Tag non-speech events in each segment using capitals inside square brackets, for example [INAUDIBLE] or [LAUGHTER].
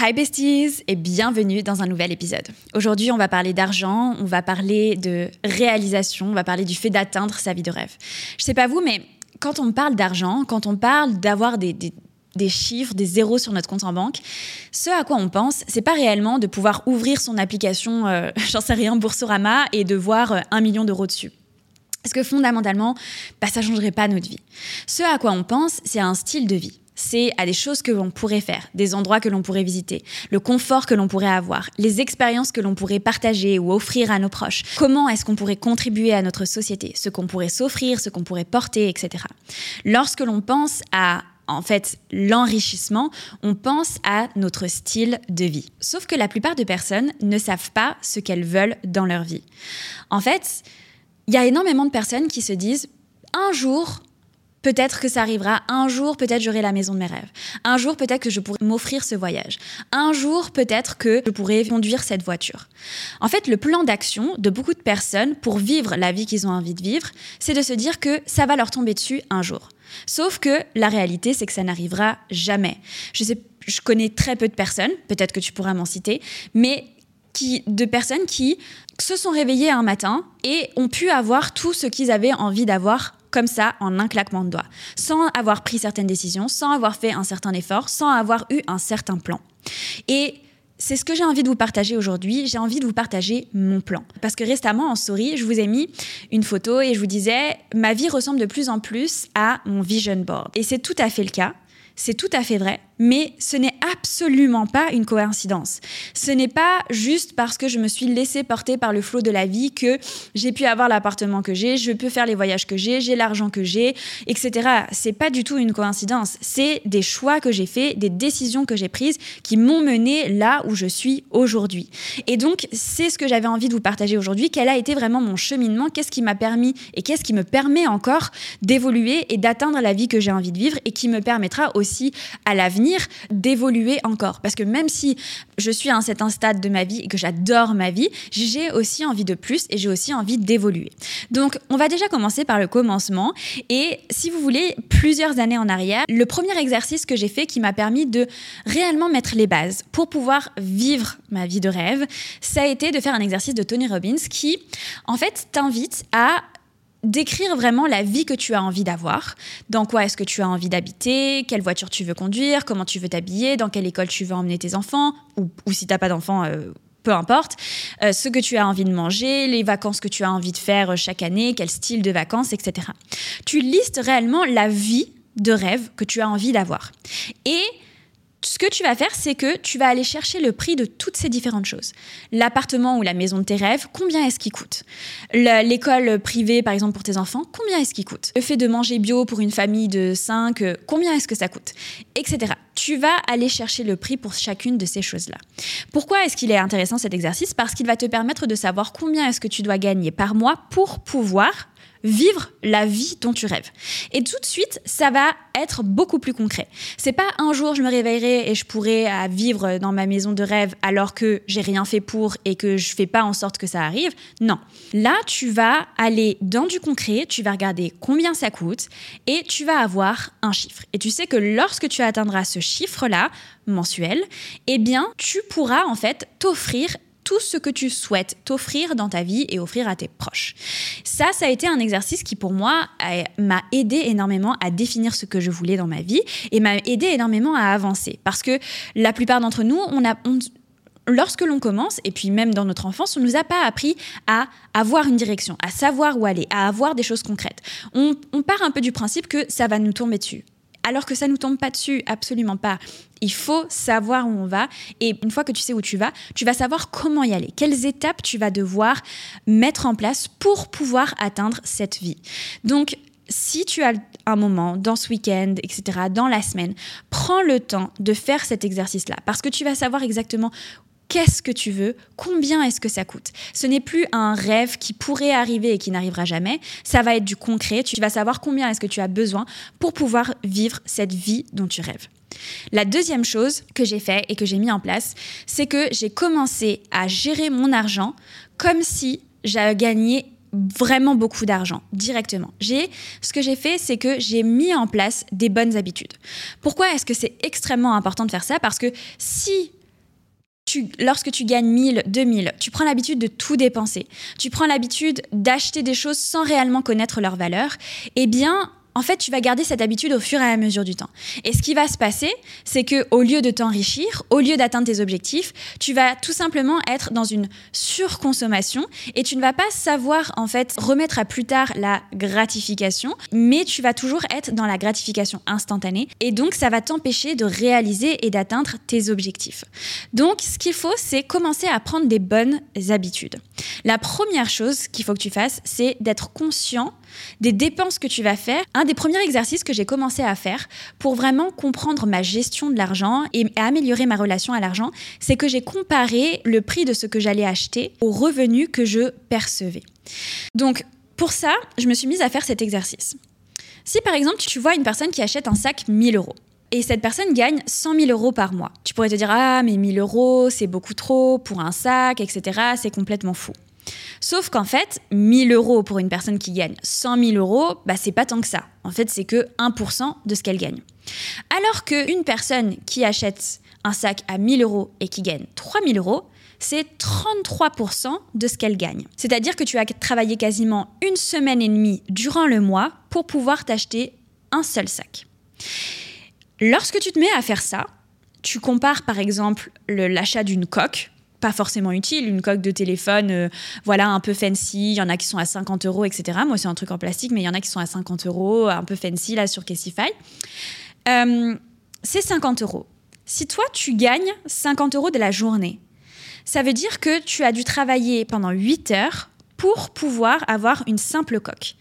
Hi besties et bienvenue dans un nouvel épisode. Aujourd'hui, on va parler d'argent, on va parler de réalisation, on va parler du fait d'atteindre sa vie de rêve. Je sais pas vous, mais quand on parle d'argent, quand on parle d'avoir des, chiffres, des zéros sur notre compte en banque, ce à quoi on pense, c'est pas réellement de pouvoir ouvrir son application, euh, [LAUGHS] j'en sais rien, Boursorama et de voir euh, un million d'euros dessus. Parce que fondamentalement, bah, ça changerait pas notre vie. Ce à quoi on pense, c'est un style de vie c'est à des choses que l'on pourrait faire, des endroits que l'on pourrait visiter, le confort que l'on pourrait avoir, les expériences que l'on pourrait partager ou offrir à nos proches. Comment est-ce qu'on pourrait contribuer à notre société, ce qu'on pourrait s'offrir, ce qu'on pourrait porter, etc. Lorsque l'on pense à en fait l'enrichissement, on pense à notre style de vie. Sauf que la plupart de personnes ne savent pas ce qu'elles veulent dans leur vie. En fait, il y a énormément de personnes qui se disent un jour, Peut-être que ça arrivera. Un jour, peut-être j'aurai la maison de mes rêves. Un jour, peut-être que je pourrai m'offrir ce voyage. Un jour, peut-être que je pourrai conduire cette voiture. En fait, le plan d'action de beaucoup de personnes pour vivre la vie qu'ils ont envie de vivre, c'est de se dire que ça va leur tomber dessus un jour. Sauf que la réalité, c'est que ça n'arrivera jamais. Je connais très peu de personnes, peut-être que tu pourras m'en citer, mais de personnes qui se sont réveillées un matin et ont pu avoir tout ce qu'ils avaient envie d'avoir comme ça en un claquement de doigts, sans avoir pris certaines décisions, sans avoir fait un certain effort, sans avoir eu un certain plan. Et c'est ce que j'ai envie de vous partager aujourd'hui. J'ai envie de vous partager mon plan. Parce que récemment, en story, je vous ai mis une photo et je vous disais, ma vie ressemble de plus en plus à mon vision board. Et c'est tout à fait le cas. C'est tout à fait vrai mais ce n'est absolument pas une coïncidence. Ce n'est pas juste parce que je me suis laissée porter par le flot de la vie que j'ai pu avoir l'appartement que j'ai, je peux faire les voyages que j'ai, j'ai l'argent que j'ai, etc. C'est pas du tout une coïncidence. C'est des choix que j'ai faits, des décisions que j'ai prises qui m'ont mené là où je suis aujourd'hui. Et donc, c'est ce que j'avais envie de vous partager aujourd'hui. Quel a été vraiment mon cheminement? Qu'est-ce qui m'a permis et qu'est-ce qui me permet encore d'évoluer et d'atteindre la vie que j'ai envie de vivre et qui me permettra aussi à l'avenir d'évoluer encore. Parce que même si je suis à un certain stade de ma vie et que j'adore ma vie, j'ai aussi envie de plus et j'ai aussi envie d'évoluer. Donc, on va déjà commencer par le commencement. Et si vous voulez, plusieurs années en arrière, le premier exercice que j'ai fait qui m'a permis de réellement mettre les bases pour pouvoir vivre ma vie de rêve, ça a été de faire un exercice de Tony Robbins qui, en fait, t'invite à d'écrire vraiment la vie que tu as envie d'avoir. Dans quoi est-ce que tu as envie d'habiter, quelle voiture tu veux conduire, comment tu veux t'habiller, dans quelle école tu veux emmener tes enfants, ou, si tu n'as pas d'enfants, euh, peu importe, euh, ce que tu as envie de manger, les vacances que tu as envie de faire euh, chaque année, quel style de vacances, etc. Tu listes réellement la vie de rêve que tu as envie d'avoir. Et ce que tu vas faire, c'est que tu vas aller chercher le prix de toutes ces différentes choses. L'appartement ou la maison de tes rêves, combien est-ce qu'il coûte? L'école privée, par exemple, pour tes enfants, combien est-ce qu'il coûte? Le fait de manger bio pour une famille de 5, euh, combien est-ce que ça coûte? Etc. Tu vas aller chercher le prix pour chacune de ces choses-là. Pourquoi est-ce qu'il est intéressant cet exercice? Parce qu'il va te permettre de savoir combien est-ce que tu dois gagner par mois pour pouvoir vivre la vie dont tu rêves. Et tout de suite, ça va être beaucoup plus concret. C'est pas un jour je me réveillerai et je pourrai euh, vivre dans ma maison de rêve alors que j'ai rien fait pour et que je fais pas en sorte que ça arrive. Non. Là, tu vas aller dans du concret, tu vas regarder combien ça coûte et tu vas avoir un chiffre. Et tu sais que lorsque tu atteindras ce chiffre-là mensuel, eh bien, tu pourras en fait t'offrir tout ce que tu souhaites t'offrir dans ta vie et offrir à tes proches. Ça, ça a été un exercice qui pour moi m'a aidé énormément à définir ce que je voulais dans ma vie et m'a aidé énormément à avancer. Parce que la plupart d'entre nous, lorsque l'on commence, et puis même dans notre enfance, on ne nous a pas appris à avoir une direction, à savoir où aller, à avoir des choses concrètes. On, on part un peu du principe que ça va nous tomber dessus alors que ça ne nous tombe pas dessus, absolument pas. Il faut savoir où on va et une fois que tu sais où tu vas, tu vas savoir comment y aller, quelles étapes tu vas devoir mettre en place pour pouvoir atteindre cette vie. Donc, si tu as un moment dans ce week-end, etc., dans la semaine, prends le temps de faire cet exercice-là parce que tu vas savoir exactement qu'est-ce que tu veux, combien est-ce que ça coûte. Ce n'est plus un rêve qui pourrait arriver et qui n'arrivera jamais, ça va être du concret, tu vas savoir combien est-ce que tu as besoin pour pouvoir vivre cette vie dont tu rêves. La deuxième chose que j'ai fait et que j'ai mis en place, c'est que j'ai commencé à gérer mon argent comme si j'avais gagné vraiment beaucoup d'argent directement. J'ai ce que j'ai fait c'est que j'ai mis en place des bonnes habitudes. Pourquoi est-ce que c'est extrêmement important de faire ça? Parce que si lorsque tu gagnes 1000, 2000, tu prends l'habitude de tout dépenser, tu prends l'habitude d'acheter des choses sans réellement connaître leur valeur, eh bien, en fait, tu vas garder cette habitude au fur et à mesure du temps. Et ce qui va se passer, c'est que au lieu de t'enrichir, au lieu d'atteindre tes objectifs, tu vas tout simplement être dans une surconsommation et tu ne vas pas savoir en fait remettre à plus tard la gratification, mais tu vas toujours être dans la gratification instantanée et donc ça va t'empêcher de réaliser et d'atteindre tes objectifs. Donc, ce qu'il faut, c'est commencer à prendre des bonnes habitudes. La première chose qu'il faut que tu fasses, c'est d'être conscient des dépenses que tu vas faire. Un des premiers exercices que j'ai commencé à faire pour vraiment comprendre ma gestion de l'argent et améliorer ma relation à l'argent, c'est que j'ai comparé le prix de ce que j'allais acheter aux revenus que je percevais. Donc, pour ça, je me suis mise à faire cet exercice. Si par exemple, tu vois une personne qui achète un sac 1000 euros, et cette personne gagne 100 000 euros par mois. Tu pourrais te dire, ah, mais 1000 euros, c'est beaucoup trop pour un sac, etc. C'est complètement fou. Sauf qu'en fait, 1000 euros pour une personne qui gagne 100 000 euros, bah, c'est pas tant que ça. En fait, c'est que 1% de ce qu'elle gagne. Alors qu'une personne qui achète un sac à 1000 euros et qui gagne 3000 euros, c'est 33% de ce qu'elle gagne. C'est-à-dire que tu as travaillé quasiment une semaine et demie durant le mois pour pouvoir t'acheter un seul sac. Lorsque tu te mets à faire ça, tu compares par exemple l'achat d'une coque pas forcément utile. Une coque de téléphone, euh, voilà, un peu fancy. Il y en a qui sont à 50 euros, etc. Moi, c'est un truc en plastique, mais il y en a qui sont à 50 euros, un peu fancy, là, sur Cassify. Euh, c'est 50 euros. Si toi, tu gagnes 50 euros de la journée, ça veut dire que tu as dû travailler pendant 8 heures pour pouvoir avoir une simple coque.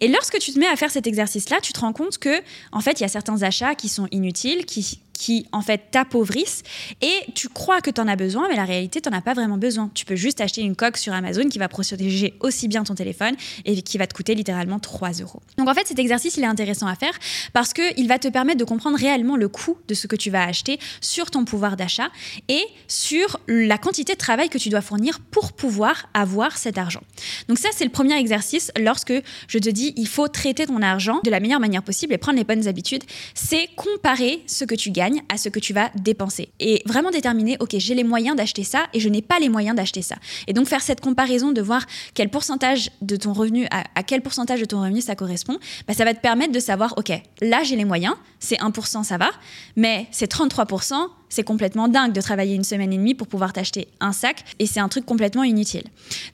Et lorsque tu te mets à faire cet exercice-là, tu te rends compte que, en fait, il y a certains achats qui sont inutiles, qui, qui en fait t'appauvrissent et tu crois que tu en as besoin, mais la réalité, tu n'en as pas vraiment besoin. Tu peux juste acheter une coque sur Amazon qui va protéger aussi bien ton téléphone et qui va te coûter littéralement 3 euros. Donc en fait, cet exercice, il est intéressant à faire parce qu'il va te permettre de comprendre réellement le coût de ce que tu vas acheter sur ton pouvoir d'achat et sur la quantité de travail que tu dois fournir pour pouvoir avoir cet argent. Donc ça, c'est le premier exercice lorsque je te dis il faut traiter ton argent de la meilleure manière possible et prendre les bonnes habitudes, c'est comparer ce que tu gagnes à ce que tu vas dépenser. Et vraiment déterminer, ok, j'ai les moyens d'acheter ça et je n'ai pas les moyens d'acheter ça. Et donc faire cette comparaison de voir quel pourcentage de ton revenu, à, quel pourcentage de ton revenu ça correspond, bah, ça va te permettre de savoir, ok, là j'ai les moyens, c'est 1%, ça va, mais c'est 33%, c'est complètement dingue de travailler une semaine et demie pour pouvoir t'acheter un sac et c'est un truc complètement inutile.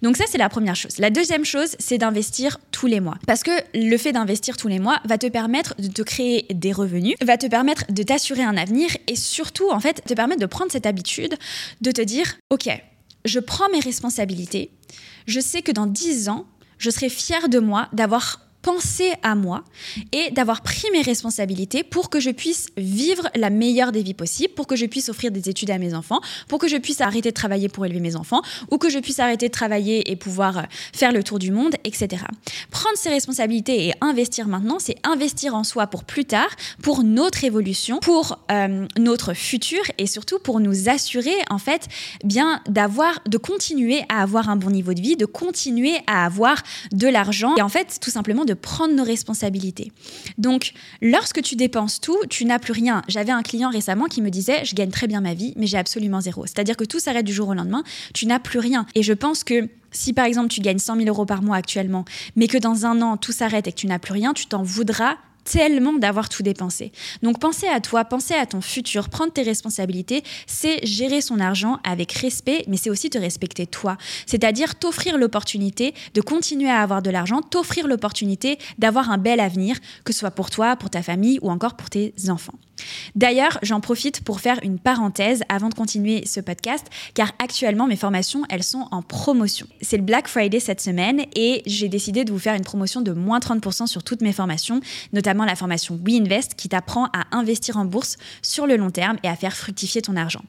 Donc ça, c'est la première chose. La deuxième chose, c'est d'investir tous les mois. Parce que le fait d'investir tous les mois va te permettre de te créer des revenus, va te permettre de t'assurer un avenir et surtout, en fait, te permettre de prendre cette habitude de te dire, OK, je prends mes responsabilités, je sais que dans 10 ans, je serai fière de moi d'avoir penser à moi et d'avoir pris mes responsabilités pour que je puisse vivre la meilleure des vies possibles, pour que je puisse offrir des études à mes enfants, pour que je puisse arrêter de travailler pour élever mes enfants, ou que je puisse arrêter de travailler et pouvoir euh, faire le tour du monde, etc. Prendre ses responsabilités et investir maintenant, c'est investir en soi pour plus tard, pour notre évolution, pour euh, notre futur et surtout pour nous assurer en fait bien d'avoir, de continuer à avoir un bon niveau de vie, de continuer à avoir de l'argent et en fait tout simplement de prendre nos responsabilités. Donc, lorsque tu dépenses tout, tu n'as plus rien. J'avais un client récemment qui me disait, je gagne très bien ma vie, mais j'ai absolument zéro. C'est-à-dire que tout s'arrête du jour au lendemain, tu n'as plus rien. Et je pense que si par exemple tu gagnes 100 000 euros par mois actuellement, mais que dans un an tout s'arrête et que tu n'as plus rien, tu t'en voudras tellement d'avoir tout dépensé. Donc pensez à toi, pensez à ton futur, prendre tes responsabilités, c'est gérer son argent avec respect, mais c'est aussi te respecter toi. C'est-à-dire t'offrir l'opportunité de continuer à avoir de l'argent, t'offrir l'opportunité d'avoir un bel avenir, que ce soit pour toi, pour ta famille ou encore pour tes enfants. D'ailleurs, j'en profite pour faire une parenthèse avant de continuer ce podcast, car actuellement mes formations, elles sont en promotion. C'est le Black Friday cette semaine et j'ai décidé de vous faire une promotion de moins 30% sur toutes mes formations, notamment la formation WeInvest qui t'apprend à investir en bourse sur le long terme et à faire fructifier ton argent.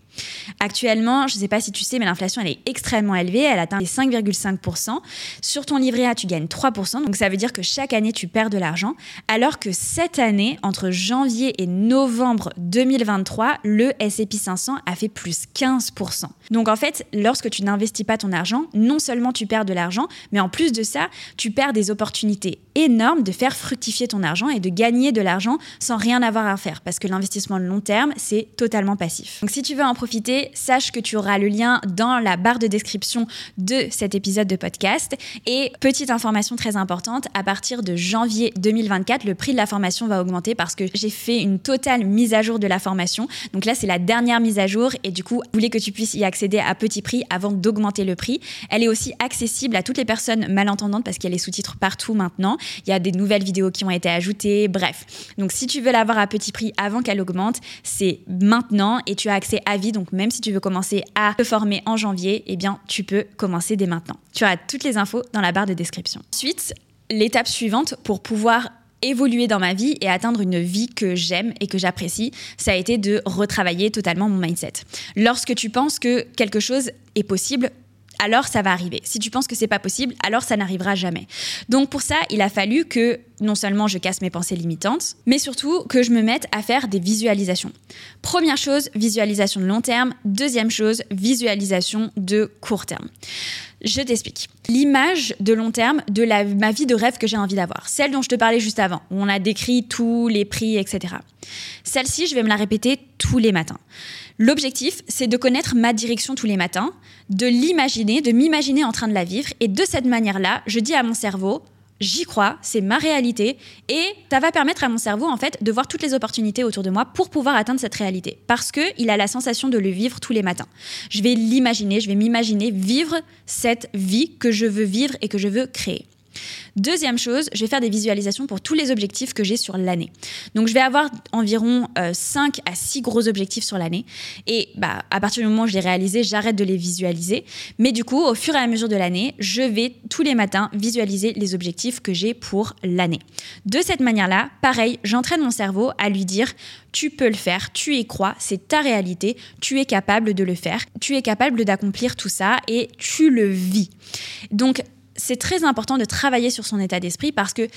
Actuellement, je ne sais pas si tu sais, mais l'inflation, elle est extrêmement élevée, elle atteint les 5,5%. Sur ton livret A, tu gagnes 3%, donc ça veut dire que chaque année, tu perds de l'argent, alors que cette année, entre janvier et novembre, novembre 2023, le S&P 500 a fait plus 15%. Donc en fait, lorsque tu n'investis pas ton argent, non seulement tu perds de l'argent, mais en plus de ça, tu perds des opportunités énormes de faire fructifier ton argent et de gagner de l'argent sans rien avoir à faire parce que l'investissement long terme, c'est totalement passif. Donc si tu veux en profiter, sache que tu auras le lien dans la barre de description de cet épisode de podcast et petite information très importante, à partir de janvier 2024, le prix de la formation va augmenter parce que j'ai fait une totale mise à jour de la formation. Donc là, c'est la dernière mise à jour et du coup, je voulais que tu puisses y accéder à petit prix avant d'augmenter le prix. Elle est aussi accessible à toutes les personnes malentendantes parce qu'il y a les sous-titres partout maintenant. Il y a des nouvelles vidéos qui ont été ajoutées, bref. Donc si tu veux l'avoir à petit prix avant qu'elle augmente, c'est maintenant et tu as accès à vie. Donc même si tu veux commencer à te former en janvier, eh bien tu peux commencer dès maintenant. Tu as toutes les infos dans la barre de description. Ensuite, l'étape suivante pour pouvoir évoluer dans ma vie et atteindre une vie que j'aime et que j'apprécie, ça a été de retravailler totalement mon mindset. Lorsque tu penses que quelque chose est possible, alors ça va arriver. Si tu penses que c'est pas possible, alors ça n'arrivera jamais. Donc pour ça, il a fallu que non seulement je casse mes pensées limitantes, mais surtout que je me mette à faire des visualisations. Première chose, visualisation de long terme. Deuxième chose, visualisation de court terme. Je t'explique. L'image de long terme de la, ma vie de rêve que j'ai envie d'avoir, celle dont je te parlais juste avant, où on a décrit tous les prix, etc. Celle-ci, je vais me la répéter tous les matins. L'objectif, c'est de connaître ma direction tous les matins, de l'imaginer, de m'imaginer en train de la vivre, et de cette manière-là, je dis à mon cerveau, j'y crois, c'est ma réalité et ça va permettre à mon cerveau en fait de voir toutes les opportunités autour de moi pour pouvoir atteindre cette réalité parce que il a la sensation de le vivre tous les matins. Je vais l'imaginer, je vais m'imaginer vivre cette vie que je veux vivre et que je veux créer. Deuxième chose, je vais faire des visualisations pour tous les objectifs que j'ai sur l'année. Donc je vais avoir environ 5 euh, à 6 gros objectifs sur l'année. Et bah, à partir du moment où je les réalisés, j'arrête de les visualiser. Mais du coup, au fur et à mesure de l'année, je vais tous les matins visualiser les objectifs que j'ai pour l'année. De cette manière-là, pareil, j'entraîne mon cerveau à lui dire tu peux le faire, tu y crois, c'est ta réalité, tu es capable de le faire, tu es capable d'accomplir tout ça et tu le vis. Donc c'est très important de travailler sur son état d'esprit parce que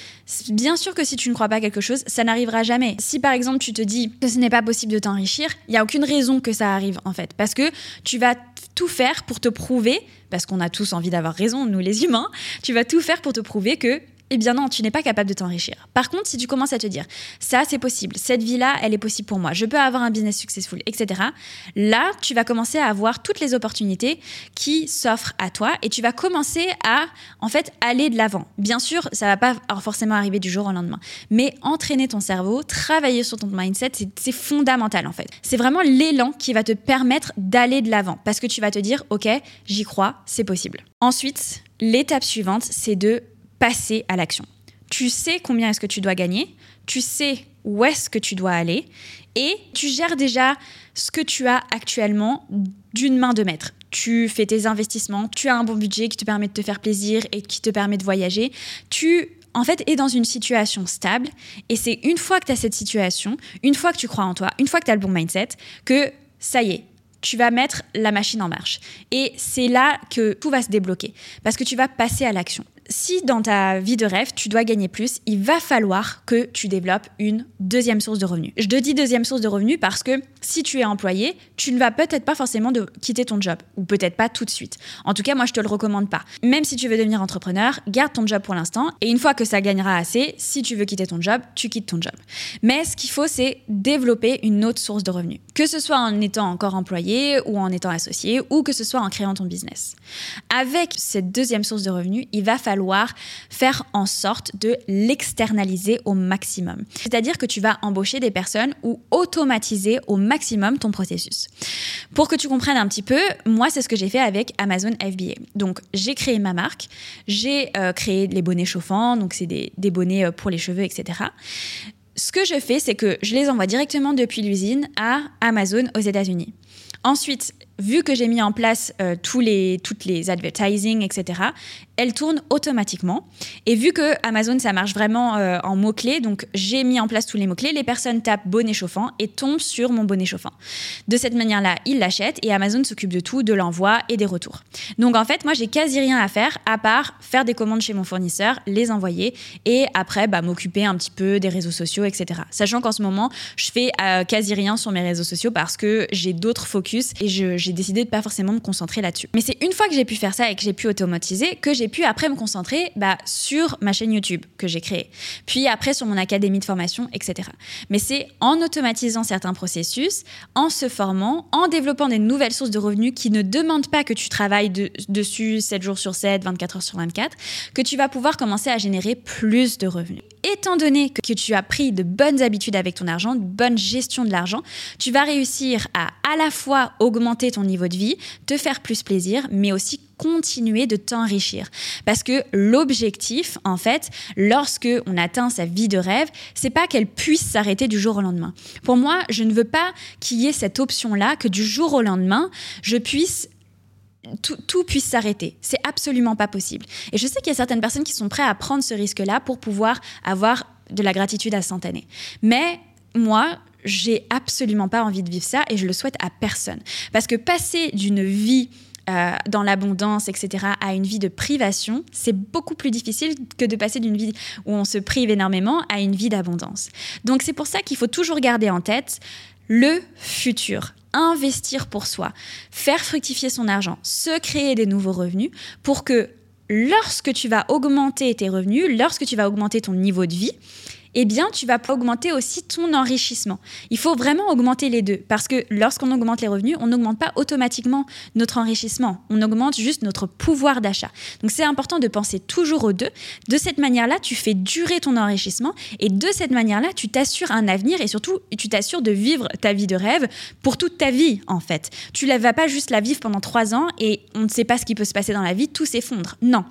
bien sûr que si tu ne crois pas quelque chose, ça n'arrivera jamais. Si par exemple tu te dis que ce n'est pas possible de t'enrichir, il n'y a aucune raison que ça arrive en fait. Parce que tu vas tout faire pour te prouver, parce qu'on a tous envie d'avoir raison, nous les humains, tu vas tout faire pour te prouver que eh bien non, tu n'es pas capable de t'enrichir. Par contre, si tu commences à te dire, ça c'est possible, cette vie-là, elle est possible pour moi, je peux avoir un business successful, etc., là, tu vas commencer à avoir toutes les opportunités qui s'offrent à toi et tu vas commencer à, en fait, aller de l'avant. Bien sûr, ça va pas forcément arriver du jour au lendemain, mais entraîner ton cerveau, travailler sur ton mindset, c'est fondamental en fait. C'est vraiment l'élan qui va te permettre d'aller de l'avant parce que tu vas te dire, ok, j'y crois, c'est possible. Ensuite, l'étape suivante, c'est de passer à l'action. Tu sais combien est-ce que tu dois gagner, tu sais où est-ce que tu dois aller et tu gères déjà ce que tu as actuellement d'une main de maître. Tu fais tes investissements, tu as un bon budget qui te permet de te faire plaisir et qui te permet de voyager. Tu en fait, es dans une situation stable. Et c'est une fois que tu as cette situation, une fois que tu crois en toi, une fois que tu as le bon mindset, que ça y est, tu vas mettre la machine en marche. Et c'est là que tout va se débloquer, parce que tu vas passer à l'action si dans ta vie de rêve, tu dois gagner plus, il va falloir que tu développes une deuxième source de revenus. Je te dis deuxième source de revenus parce que si tu es employé, tu ne vas peut-être pas forcément de quitter ton job, ou peut-être pas tout de suite. En tout cas, moi, je te le recommande pas. Même si tu veux devenir entrepreneur, garde ton job pour l'instant, et une fois que ça gagnera assez, si tu veux quitter ton job, tu quittes ton job. Mais ce qu'il faut, c'est développer une autre source de revenus. Que ce soit en étant encore employé, ou en étant associé, ou que ce soit en créant ton business. Avec cette deuxième source de revenus, il va falloir faire en sorte de l'externaliser au maximum. C'est-à-dire que tu vas embaucher des personnes ou automatiser au maximum ton processus. Pour que tu comprennes un petit peu, moi, c'est ce que j'ai fait avec Amazon FBA. Donc, j'ai créé ma marque, j'ai euh, créé les bonnets chauffants, donc c'est des, des bonnets euh, pour les cheveux, etc ce que je fais, c'est que je les envoie directement depuis l'usine à Amazon aux États-Unis. Ensuite, vu que j'ai mis en place euh, tous les, toutes les advertising, etc., elle tourne automatiquement. Et vu que Amazon, ça marche vraiment euh, en mots-clés, donc j'ai mis en place tous les mots-clés, les personnes tapent bonnet chauffant et tombent sur mon bonnet chauffant. De cette manière-là, ils l'achètent et Amazon s'occupe de tout, de l'envoi et des retours. Donc en fait, moi, j'ai quasi rien à faire à part faire des commandes chez mon fournisseur, les envoyer et après, bah, m'occuper un petit peu des réseaux sociaux, etc. Sachant qu'en ce moment, je fais euh, quasi rien sur mes réseaux sociaux parce que j'ai d'autres focus et j'ai décidé de pas forcément me concentrer là-dessus. Mais c'est une fois que j'ai pu faire ça et que j'ai pu automatiser que j'ai pu après me concentrer bah, sur ma chaîne YouTube que j'ai créée, puis après sur mon académie de formation, etc. Mais c'est en automatisant certains processus, en se formant, en développant des nouvelles sources de revenus qui ne demandent pas que tu travailles dessus 7 jours sur 7, 24 heures sur 24, que tu vas pouvoir commencer à générer plus de revenus. Étant donné que tu as pris de bonnes habitudes avec ton argent, de bonne gestion de l'argent, tu vas réussir à à la fois augmenter ton niveau de vie, te faire plus plaisir, mais aussi continuer de t'enrichir. Parce que l'objectif, en fait, lorsque on atteint sa vie de rêve, c'est pas qu'elle puisse s'arrêter du jour au lendemain. Pour moi, je ne veux pas qu'il y ait cette option-là, que du jour au lendemain, je puisse tout, puisse s'arrêter. C'est absolument pas possible. Et je sais qu'il y a certaines personnes qui sont prêtes à prendre ce risque-là pour pouvoir avoir de la gratitude instantanée. Mais moi, j'ai absolument pas envie de vivre ça et je le souhaite à personne. Parce que passer d'une vie euh, dans l'abondance, etc., à une vie de privation, c'est beaucoup plus difficile que de passer d'une vie où on se prive énormément à une vie d'abondance. Donc c'est pour ça qu'il faut toujours garder en tête le futur, investir pour soi, faire fructifier son argent, se créer des nouveaux revenus pour que lorsque tu vas augmenter tes revenus, lorsque tu vas augmenter ton niveau de vie, eh bien, tu vas augmenter aussi ton enrichissement. Il faut vraiment augmenter les deux parce que lorsqu'on augmente les revenus, on n'augmente pas automatiquement notre enrichissement. On augmente juste notre pouvoir d'achat. Donc, c'est important de penser toujours aux deux. De cette manière-là, tu fais durer ton enrichissement et de cette manière-là, tu t'assures un avenir et surtout, tu t'assures de vivre ta vie de rêve pour toute ta vie, en fait. Tu ne vas pas juste la vivre pendant trois ans et on ne sait pas ce qui peut se passer dans la vie, tout s'effondre. Non.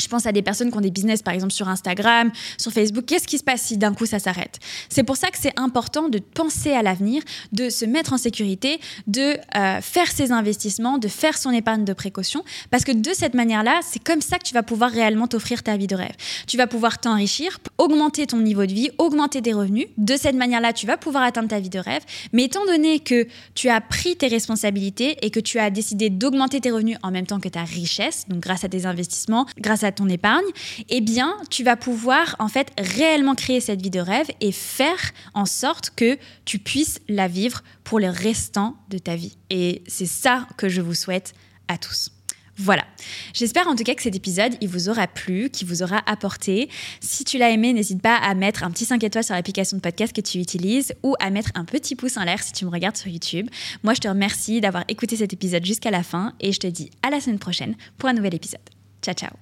Je pense à des personnes qui ont des business, par exemple, sur Instagram, sur Facebook. Qu'est-ce qui se passe si d'un coup ça s'arrête? C'est pour ça que c'est important de penser à l'avenir, de se mettre en sécurité, de euh, faire ses investissements, de faire son épargne de précaution. Parce que de cette manière-là, c'est comme ça que tu vas pouvoir réellement t'offrir ta vie de rêve. Tu vas pouvoir t'enrichir, augmenter ton niveau de vie, augmenter tes revenus. De cette manière-là, tu vas pouvoir atteindre ta vie de rêve. Mais étant donné que tu as pris tes responsabilités et que tu as décidé d'augmenter tes revenus en même temps que ta richesse, donc grâce à tes investissements, à ton épargne, eh bien, tu vas pouvoir en fait réellement créer cette vie de rêve et faire en sorte que tu puisses la vivre pour le restant de ta vie. Et c'est ça que je vous souhaite à tous. Voilà. J'espère en tout cas que cet épisode, il vous aura plu, qu'il vous aura apporté. Si tu l'as aimé, n'hésite pas à mettre un petit 5 étoiles sur l'application de podcast que tu utilises ou à mettre un petit pouce en l'air si tu me regardes sur YouTube. Moi, je te remercie d'avoir écouté cet épisode jusqu'à la fin et je te dis à la semaine prochaine pour un nouvel épisode. Ciao, ciao